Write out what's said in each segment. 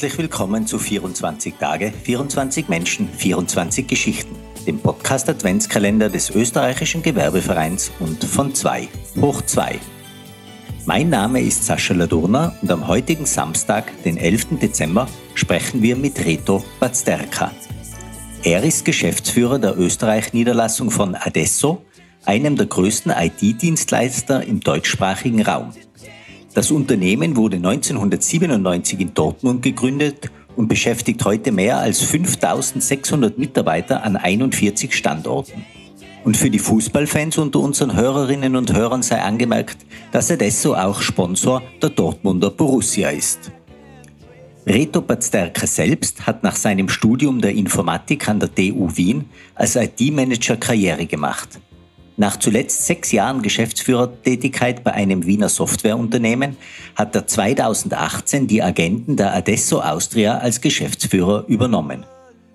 Herzlich willkommen zu 24 Tage, 24 Menschen, 24 Geschichten, dem Podcast Adventskalender des österreichischen Gewerbevereins und von 2 hoch 2. Mein Name ist Sascha Ladurna und am heutigen Samstag, den 11. Dezember, sprechen wir mit Reto Bazterka. Er ist Geschäftsführer der Österreich-Niederlassung von Adesso, einem der größten IT-Dienstleister im deutschsprachigen Raum. Das Unternehmen wurde 1997 in Dortmund gegründet und beschäftigt heute mehr als 5600 Mitarbeiter an 41 Standorten. Und für die Fußballfans unter unseren Hörerinnen und Hörern sei angemerkt, dass Adesso auch Sponsor der Dortmunder Borussia ist. Reto Bazterka selbst hat nach seinem Studium der Informatik an der TU Wien als IT-Manager Karriere gemacht. Nach zuletzt sechs Jahren Geschäftsführertätigkeit bei einem Wiener Softwareunternehmen hat er 2018 die Agenten der Adesso Austria als Geschäftsführer übernommen.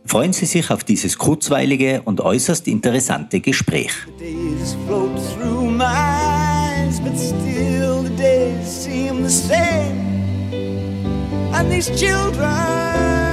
Freuen Sie sich auf dieses kurzweilige und äußerst interessante Gespräch. And these children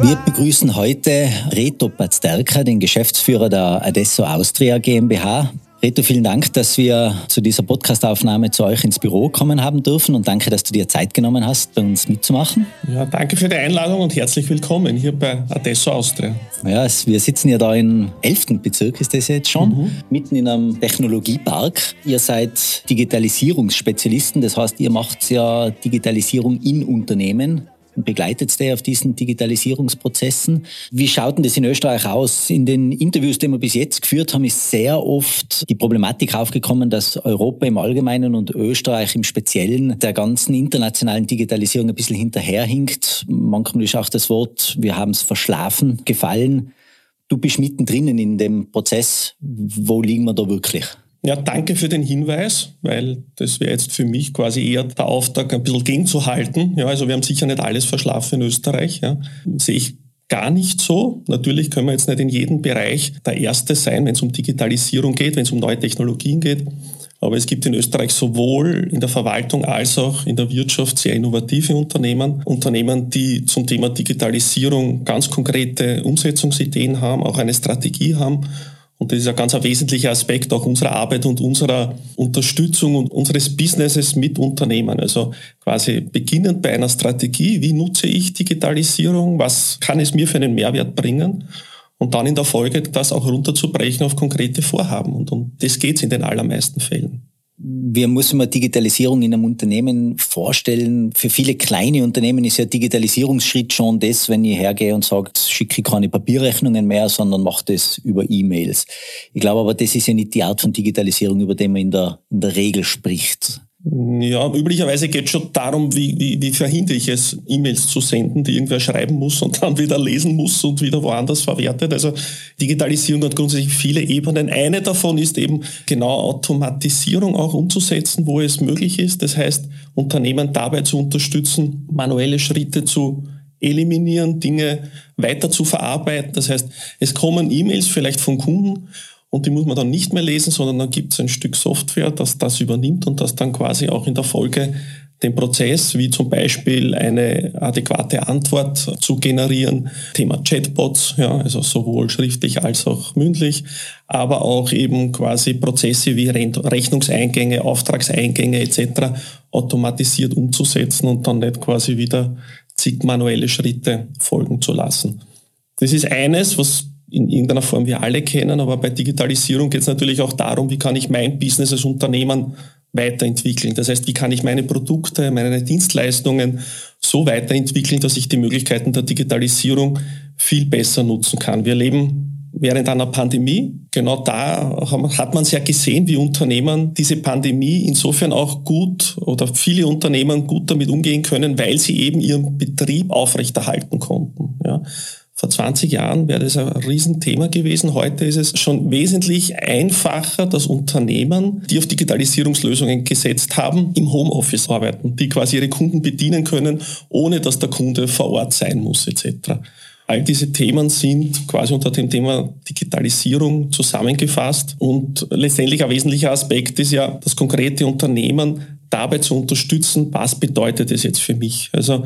wir begrüßen heute Reto Pazderka, den Geschäftsführer der Adesso Austria GmbH. Reto, vielen Dank, dass wir zu dieser Podcastaufnahme zu euch ins Büro kommen haben dürfen und danke, dass du dir Zeit genommen hast, bei uns mitzumachen. Ja, danke für die Einladung und herzlich willkommen hier bei Adesso Austria. Ja, wir sitzen ja da im 11. Bezirk, ist das jetzt schon, mhm. mitten in einem Technologiepark. Ihr seid Digitalisierungsspezialisten, das heißt, ihr macht ja Digitalisierung in Unternehmen begleitet der auf diesen Digitalisierungsprozessen. Wie schaut denn das in Österreich aus? In den Interviews, die wir bis jetzt geführt haben, ist sehr oft die Problematik aufgekommen, dass Europa im Allgemeinen und Österreich im Speziellen der ganzen internationalen Digitalisierung ein bisschen hinterherhinkt. Manchmal ist auch das Wort, wir haben es verschlafen, gefallen. Du bist mittendrin in dem Prozess. Wo liegen wir da wirklich? Ja, danke für den Hinweis, weil das wäre jetzt für mich quasi eher der Auftrag, ein bisschen gegenzuhalten. Ja, also wir haben sicher nicht alles verschlafen in Österreich. Ja. Sehe ich gar nicht so. Natürlich können wir jetzt nicht in jedem Bereich der Erste sein, wenn es um Digitalisierung geht, wenn es um neue Technologien geht. Aber es gibt in Österreich sowohl in der Verwaltung als auch in der Wirtschaft sehr innovative Unternehmen. Unternehmen, die zum Thema Digitalisierung ganz konkrete Umsetzungsideen haben, auch eine Strategie haben und das ist ein ganz wesentlicher Aspekt auch unserer Arbeit und unserer Unterstützung und unseres Businesses mit Unternehmen. Also quasi beginnend bei einer Strategie, wie nutze ich Digitalisierung, was kann es mir für einen Mehrwert bringen und dann in der Folge das auch runterzubrechen auf konkrete Vorhaben. Und um das geht es in den allermeisten Fällen. Wie muss man Digitalisierung in einem Unternehmen vorstellen? Für viele kleine Unternehmen ist ja Digitalisierungsschritt schon das, wenn ich hergehe und sage, schicke keine Papierrechnungen mehr, sondern mache das über E-Mails. Ich glaube aber, das ist ja nicht die Art von Digitalisierung, über die man in der, in der Regel spricht. Ja, üblicherweise geht es schon darum, wie, wie, wie verhindere ich es, E-Mails zu senden, die irgendwer schreiben muss und dann wieder lesen muss und wieder woanders verwertet. Also Digitalisierung hat grundsätzlich viele Ebenen. Eine davon ist eben genau Automatisierung auch umzusetzen, wo es möglich ist. Das heißt, Unternehmen dabei zu unterstützen, manuelle Schritte zu eliminieren, Dinge weiter zu verarbeiten. Das heißt, es kommen E-Mails vielleicht von Kunden und die muss man dann nicht mehr lesen, sondern dann gibt es ein Stück Software, das das übernimmt und das dann quasi auch in der Folge den Prozess, wie zum Beispiel eine adäquate Antwort zu generieren, Thema Chatbots, ja, also sowohl schriftlich als auch mündlich, aber auch eben quasi Prozesse wie Rechnungseingänge, Auftragseingänge etc. automatisiert umzusetzen und dann nicht quasi wieder zig manuelle Schritte folgen zu lassen. Das ist eines, was in irgendeiner Form wir alle kennen, aber bei Digitalisierung geht es natürlich auch darum, wie kann ich mein Business als Unternehmen weiterentwickeln. Das heißt, wie kann ich meine Produkte, meine Dienstleistungen so weiterentwickeln, dass ich die Möglichkeiten der Digitalisierung viel besser nutzen kann. Wir leben während einer Pandemie. Genau da hat man es ja gesehen, wie Unternehmen diese Pandemie insofern auch gut oder viele Unternehmen gut damit umgehen können, weil sie eben ihren Betrieb aufrechterhalten konnten. Ja. Vor 20 Jahren wäre das ein Riesenthema gewesen. Heute ist es schon wesentlich einfacher, dass Unternehmen, die auf Digitalisierungslösungen gesetzt haben, im Homeoffice arbeiten, die quasi ihre Kunden bedienen können, ohne dass der Kunde vor Ort sein muss etc. All diese Themen sind quasi unter dem Thema Digitalisierung zusammengefasst und letztendlich ein wesentlicher Aspekt ist ja, dass konkrete Unternehmen dabei zu unterstützen, was bedeutet es jetzt für mich. Also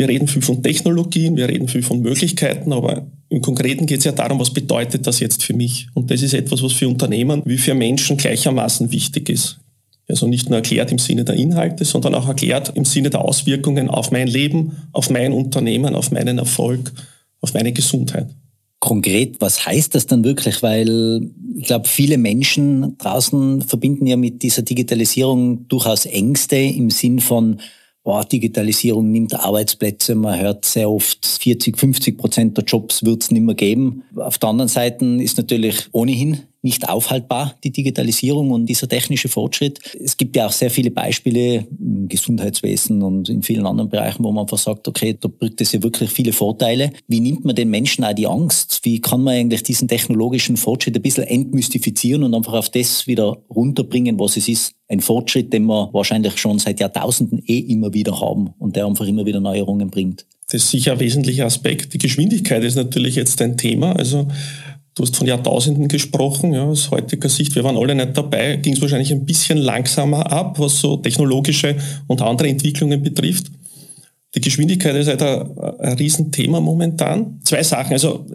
wir reden viel von Technologien, wir reden viel von Möglichkeiten, aber im Konkreten geht es ja darum, was bedeutet das jetzt für mich? Und das ist etwas, was für Unternehmen wie für Menschen gleichermaßen wichtig ist. Also nicht nur erklärt im Sinne der Inhalte, sondern auch erklärt im Sinne der Auswirkungen auf mein Leben, auf mein Unternehmen, auf meinen Erfolg, auf meine Gesundheit. Konkret, was heißt das dann wirklich? Weil ich glaube, viele Menschen draußen verbinden ja mit dieser Digitalisierung durchaus Ängste im Sinn von, boah, Digitalisierung nimmt Arbeitsplätze. Man hört sehr oft, 40, 50 Prozent der Jobs wird es nicht mehr geben. Auf der anderen Seite ist natürlich ohnehin nicht aufhaltbar, die Digitalisierung und dieser technische Fortschritt. Es gibt ja auch sehr viele Beispiele im Gesundheitswesen und in vielen anderen Bereichen, wo man einfach sagt, okay, da bringt es ja wirklich viele Vorteile. Wie nimmt man den Menschen auch die Angst? Wie kann man eigentlich diesen technologischen Fortschritt ein bisschen entmystifizieren und einfach auf das wieder runterbringen, was es ist? Ein Fortschritt, den wir wahrscheinlich schon seit Jahrtausenden eh immer wieder haben und der einfach immer wieder Neuerungen bringt. Das ist sicher ein wesentlicher Aspekt. Die Geschwindigkeit ist natürlich jetzt ein Thema. Also Du hast von Jahrtausenden gesprochen, ja, aus heutiger Sicht. Wir waren alle nicht dabei. Ging es wahrscheinlich ein bisschen langsamer ab, was so technologische und andere Entwicklungen betrifft. Die Geschwindigkeit ist halt ein, ein Riesenthema momentan. Zwei Sachen. Also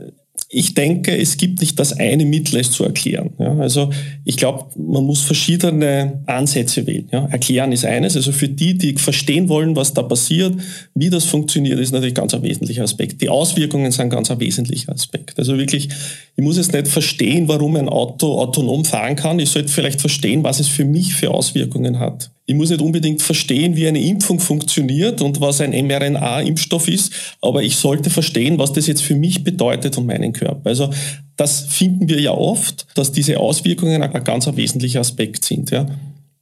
ich denke, es gibt nicht das eine Mittel, es zu erklären. Ja, also ich glaube, man muss verschiedene Ansätze wählen. Ja. Erklären ist eines. Also für die, die verstehen wollen, was da passiert, wie das funktioniert, ist natürlich ganz ein wesentlicher Aspekt. Die Auswirkungen sind ganz ein wesentlicher Aspekt. Also wirklich, ich muss jetzt nicht verstehen, warum ein Auto autonom fahren kann. Ich sollte vielleicht verstehen, was es für mich für Auswirkungen hat. Ich muss nicht unbedingt verstehen, wie eine Impfung funktioniert und was ein mRNA-Impfstoff ist, aber ich sollte verstehen, was das jetzt für mich bedeutet und meinen Körper. Also das finden wir ja oft, dass diese Auswirkungen ein ganz wesentlicher Aspekt sind. Ja.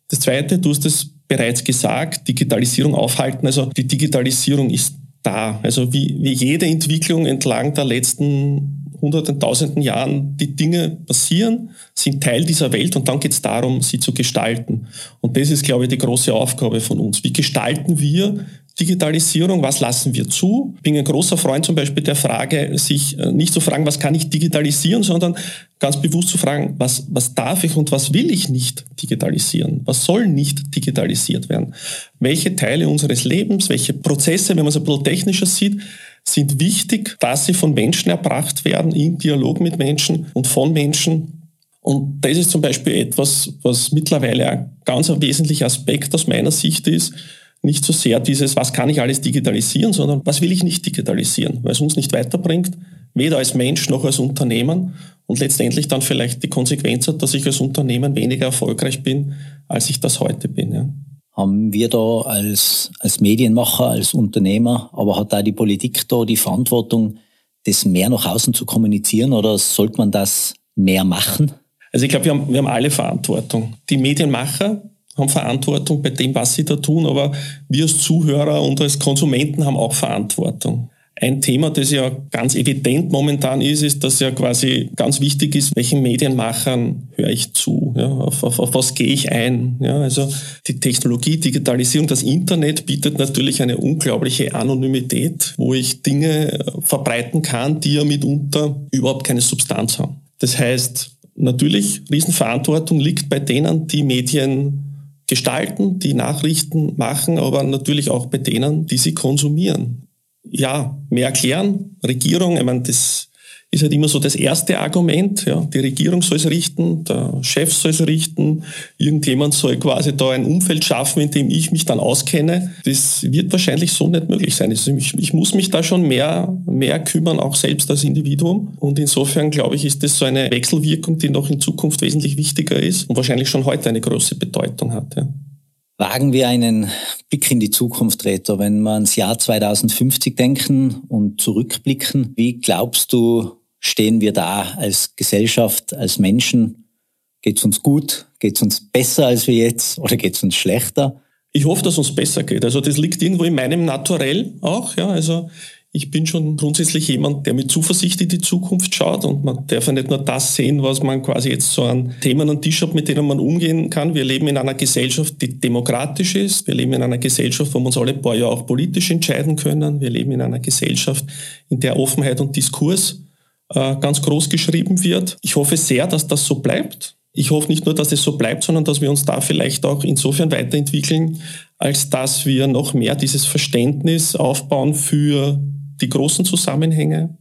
Das Zweite, du hast es bereits gesagt, Digitalisierung aufhalten. Also die Digitalisierung ist da. Also wie, wie jede Entwicklung entlang der letzten hunderten, tausenden Jahren die Dinge passieren, sind Teil dieser Welt und dann geht es darum, sie zu gestalten. Und das ist, glaube ich, die große Aufgabe von uns. Wie gestalten wir Digitalisierung, was lassen wir zu? Ich bin ein großer Freund zum Beispiel der Frage, sich äh, nicht zu fragen, was kann ich digitalisieren, sondern ganz bewusst zu fragen, was, was darf ich und was will ich nicht digitalisieren? Was soll nicht digitalisiert werden? Welche Teile unseres Lebens, welche Prozesse, wenn man es ein bisschen technischer sieht, sind wichtig, dass sie von Menschen erbracht werden, im Dialog mit Menschen und von Menschen. Und das ist zum Beispiel etwas, was mittlerweile ein ganz wesentlicher Aspekt aus meiner Sicht ist. Nicht so sehr dieses, was kann ich alles digitalisieren, sondern was will ich nicht digitalisieren, weil es uns nicht weiterbringt, weder als Mensch noch als Unternehmen und letztendlich dann vielleicht die Konsequenz hat, dass ich als Unternehmen weniger erfolgreich bin, als ich das heute bin. Ja haben wir da als, als Medienmacher, als Unternehmer, aber hat da die Politik da die Verantwortung, das mehr nach außen zu kommunizieren oder sollte man das mehr machen? Also ich glaube, wir haben, wir haben alle Verantwortung. Die Medienmacher haben Verantwortung bei dem, was sie da tun, aber wir als Zuhörer und als Konsumenten haben auch Verantwortung. Ein Thema, das ja ganz evident momentan ist, ist, dass ja quasi ganz wichtig ist, welchen Medienmachern höre ich zu, ja, auf, auf, auf was gehe ich ein. Ja, also die Technologie, Digitalisierung, das Internet bietet natürlich eine unglaubliche Anonymität, wo ich Dinge verbreiten kann, die ja mitunter überhaupt keine Substanz haben. Das heißt, natürlich, Riesenverantwortung liegt bei denen, die Medien gestalten, die Nachrichten machen, aber natürlich auch bei denen, die sie konsumieren ja, mehr erklären. Regierung, ich meine, das ist halt immer so das erste Argument. Ja. Die Regierung soll es richten, der Chef soll es richten, irgendjemand soll quasi da ein Umfeld schaffen, in dem ich mich dann auskenne. Das wird wahrscheinlich so nicht möglich sein. Also ich, ich muss mich da schon mehr, mehr kümmern, auch selbst als Individuum. Und insofern, glaube ich, ist das so eine Wechselwirkung, die noch in Zukunft wesentlich wichtiger ist und wahrscheinlich schon heute eine große Bedeutung hat. Ja. Wagen wir einen Blick in die Zukunft, Reto. Wenn wir ans Jahr 2050 denken und zurückblicken, wie glaubst du, stehen wir da als Gesellschaft, als Menschen? Geht es uns gut? Geht es uns besser als wir jetzt oder geht es uns schlechter? Ich hoffe, dass uns besser geht. Also das liegt irgendwo in meinem Naturell auch. Ja, also ich bin schon grundsätzlich jemand, der mit Zuversicht in die Zukunft schaut und man darf ja nicht nur das sehen, was man quasi jetzt so an Themen am Tisch hat, mit denen man umgehen kann. Wir leben in einer Gesellschaft, die demokratisch ist. Wir leben in einer Gesellschaft, wo wir uns alle paar Jahre auch politisch entscheiden können. Wir leben in einer Gesellschaft, in der Offenheit und Diskurs äh, ganz groß geschrieben wird. Ich hoffe sehr, dass das so bleibt. Ich hoffe nicht nur, dass es so bleibt, sondern dass wir uns da vielleicht auch insofern weiterentwickeln, als dass wir noch mehr dieses Verständnis aufbauen für die großen Zusammenhänge.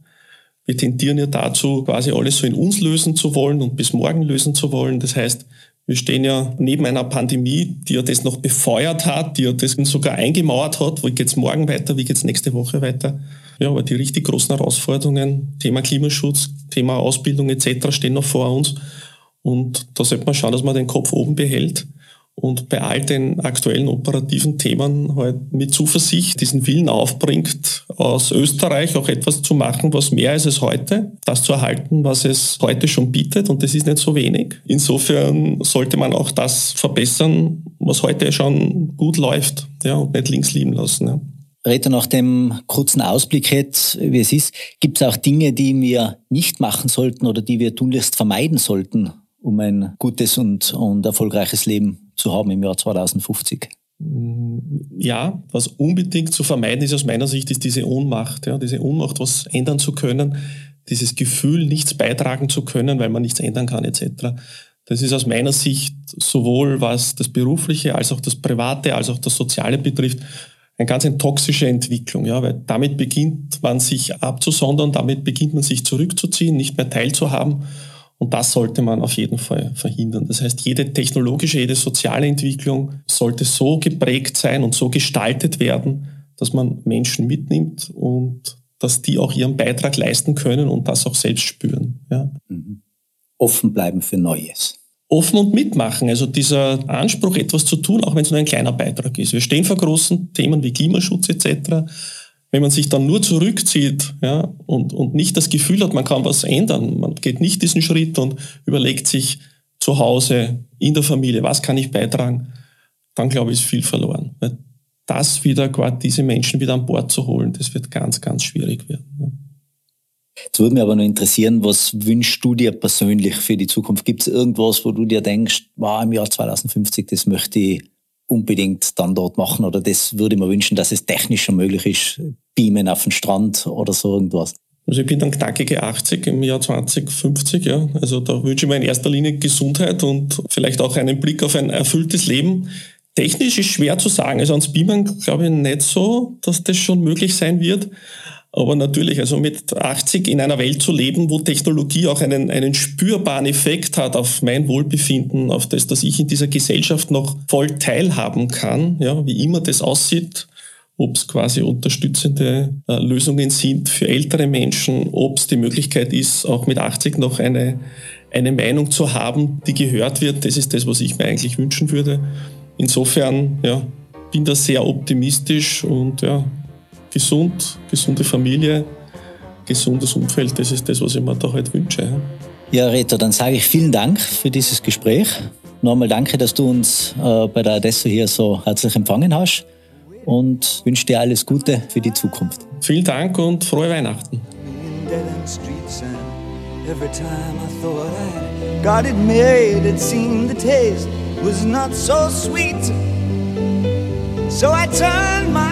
Wir tendieren ja dazu, quasi alles so in uns lösen zu wollen und bis morgen lösen zu wollen. Das heißt, wir stehen ja neben einer Pandemie, die ja das noch befeuert hat, die ja das sogar eingemauert hat. Wie geht's morgen weiter? Wie geht's nächste Woche weiter? Ja, aber die richtig großen Herausforderungen, Thema Klimaschutz, Thema Ausbildung etc. stehen noch vor uns. Und da sollte man schauen, dass man den Kopf oben behält und bei all den aktuellen operativen Themen halt mit Zuversicht diesen Willen aufbringt, aus Österreich auch etwas zu machen, was mehr ist als heute, das zu erhalten, was es heute schon bietet und das ist nicht so wenig. Insofern sollte man auch das verbessern, was heute schon gut läuft ja, und nicht links liegen lassen. Ja. Reto, nach dem kurzen Ausblick jetzt, wie es ist, gibt es auch Dinge, die wir nicht machen sollten oder die wir tunlichst vermeiden sollten, um ein gutes und, und erfolgreiches Leben zu haben im Jahr 2050? Ja, was unbedingt zu vermeiden ist aus meiner Sicht, ist diese Ohnmacht. Ja, diese Ohnmacht, was ändern zu können, dieses Gefühl, nichts beitragen zu können, weil man nichts ändern kann, etc. Das ist aus meiner Sicht sowohl was das Berufliche als auch das Private als auch das Soziale betrifft, eine ganz eine toxische Entwicklung, ja, weil damit beginnt man sich abzusondern, damit beginnt man sich zurückzuziehen, nicht mehr teilzuhaben. Und das sollte man auf jeden Fall verhindern. Das heißt, jede technologische, jede soziale Entwicklung sollte so geprägt sein und so gestaltet werden, dass man Menschen mitnimmt und dass die auch ihren Beitrag leisten können und das auch selbst spüren. Ja. Mhm. Offen bleiben für Neues. Offen und mitmachen. Also dieser Anspruch, etwas zu tun, auch wenn es nur ein kleiner Beitrag ist. Wir stehen vor großen Themen wie Klimaschutz etc wenn man sich dann nur zurückzieht ja, und, und nicht das Gefühl hat, man kann was ändern, man geht nicht diesen Schritt und überlegt sich zu Hause, in der Familie, was kann ich beitragen, dann glaube ich, ist viel verloren. Weil das wieder, gerade diese Menschen wieder an Bord zu holen, das wird ganz, ganz schwierig werden. Ja. Jetzt würde mich aber noch interessieren, was wünschst du dir persönlich für die Zukunft? Gibt es irgendwas, wo du dir denkst, wow, im Jahr 2050, das möchte ich unbedingt dann dort machen oder das würde ich mir wünschen, dass es technisch schon möglich ist, beamen auf den Strand oder so irgendwas? Also ich bin dann knackige 80 im Jahr 2050, ja. Also da wünsche ich mir in erster Linie Gesundheit und vielleicht auch einen Blick auf ein erfülltes Leben. Technisch ist schwer zu sagen. Also ans Beamen glaube ich nicht so, dass das schon möglich sein wird. Aber natürlich, also mit 80 in einer Welt zu leben, wo Technologie auch einen, einen spürbaren Effekt hat auf mein Wohlbefinden, auf das, dass ich in dieser Gesellschaft noch voll teilhaben kann, ja, wie immer das aussieht, ob es quasi unterstützende äh, Lösungen sind für ältere Menschen, ob es die Möglichkeit ist, auch mit 80 noch eine, eine Meinung zu haben, die gehört wird. Das ist das, was ich mir eigentlich wünschen würde. Insofern, ja, bin da sehr optimistisch und ja, gesund, gesunde Familie, gesundes Umfeld, das ist das, was ich mir da heute wünsche. Ja, Reto, dann sage ich vielen Dank für dieses Gespräch. Nochmal danke, dass du uns äh, bei der Adesso hier so herzlich empfangen hast und wünsche dir alles Gute für die Zukunft. Vielen Dank und frohe Weihnachten. Every time I thought I got it made, it seemed the taste was not so sweet.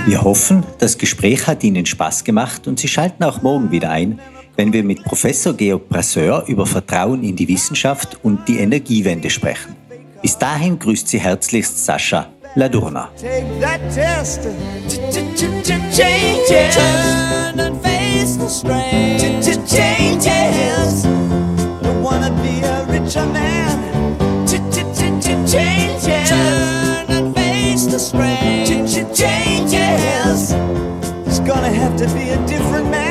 Wir hoffen, das Gespräch hat Ihnen Spaß gemacht und Sie schalten auch morgen wieder ein, wenn wir mit Professor Georg Brasseur über Vertrauen in die Wissenschaft und die Energiewende sprechen. Bis dahin grüßt Sie herzlichst Sascha Ladurna. changes. There's gonna have to be a different man.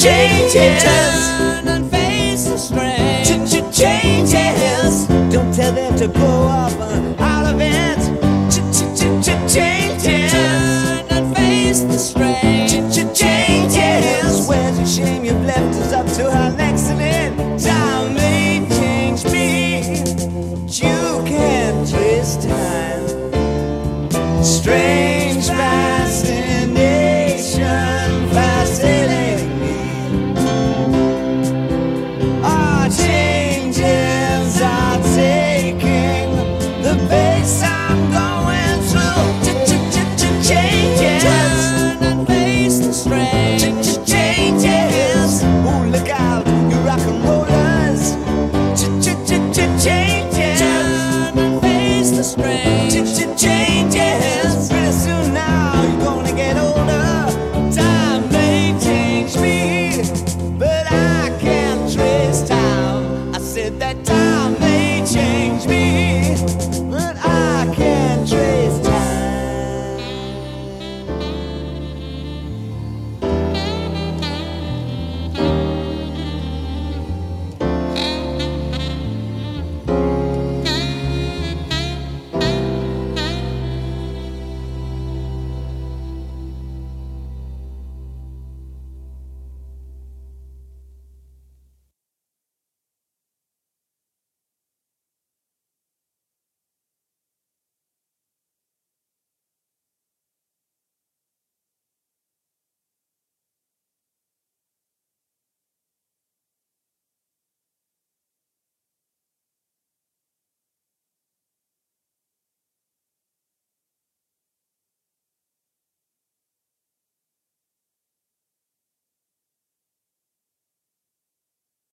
Changes. Turn and face the strain. Changes. Don't tell them to go up uh, out of it. Changes. Turn and face the strain.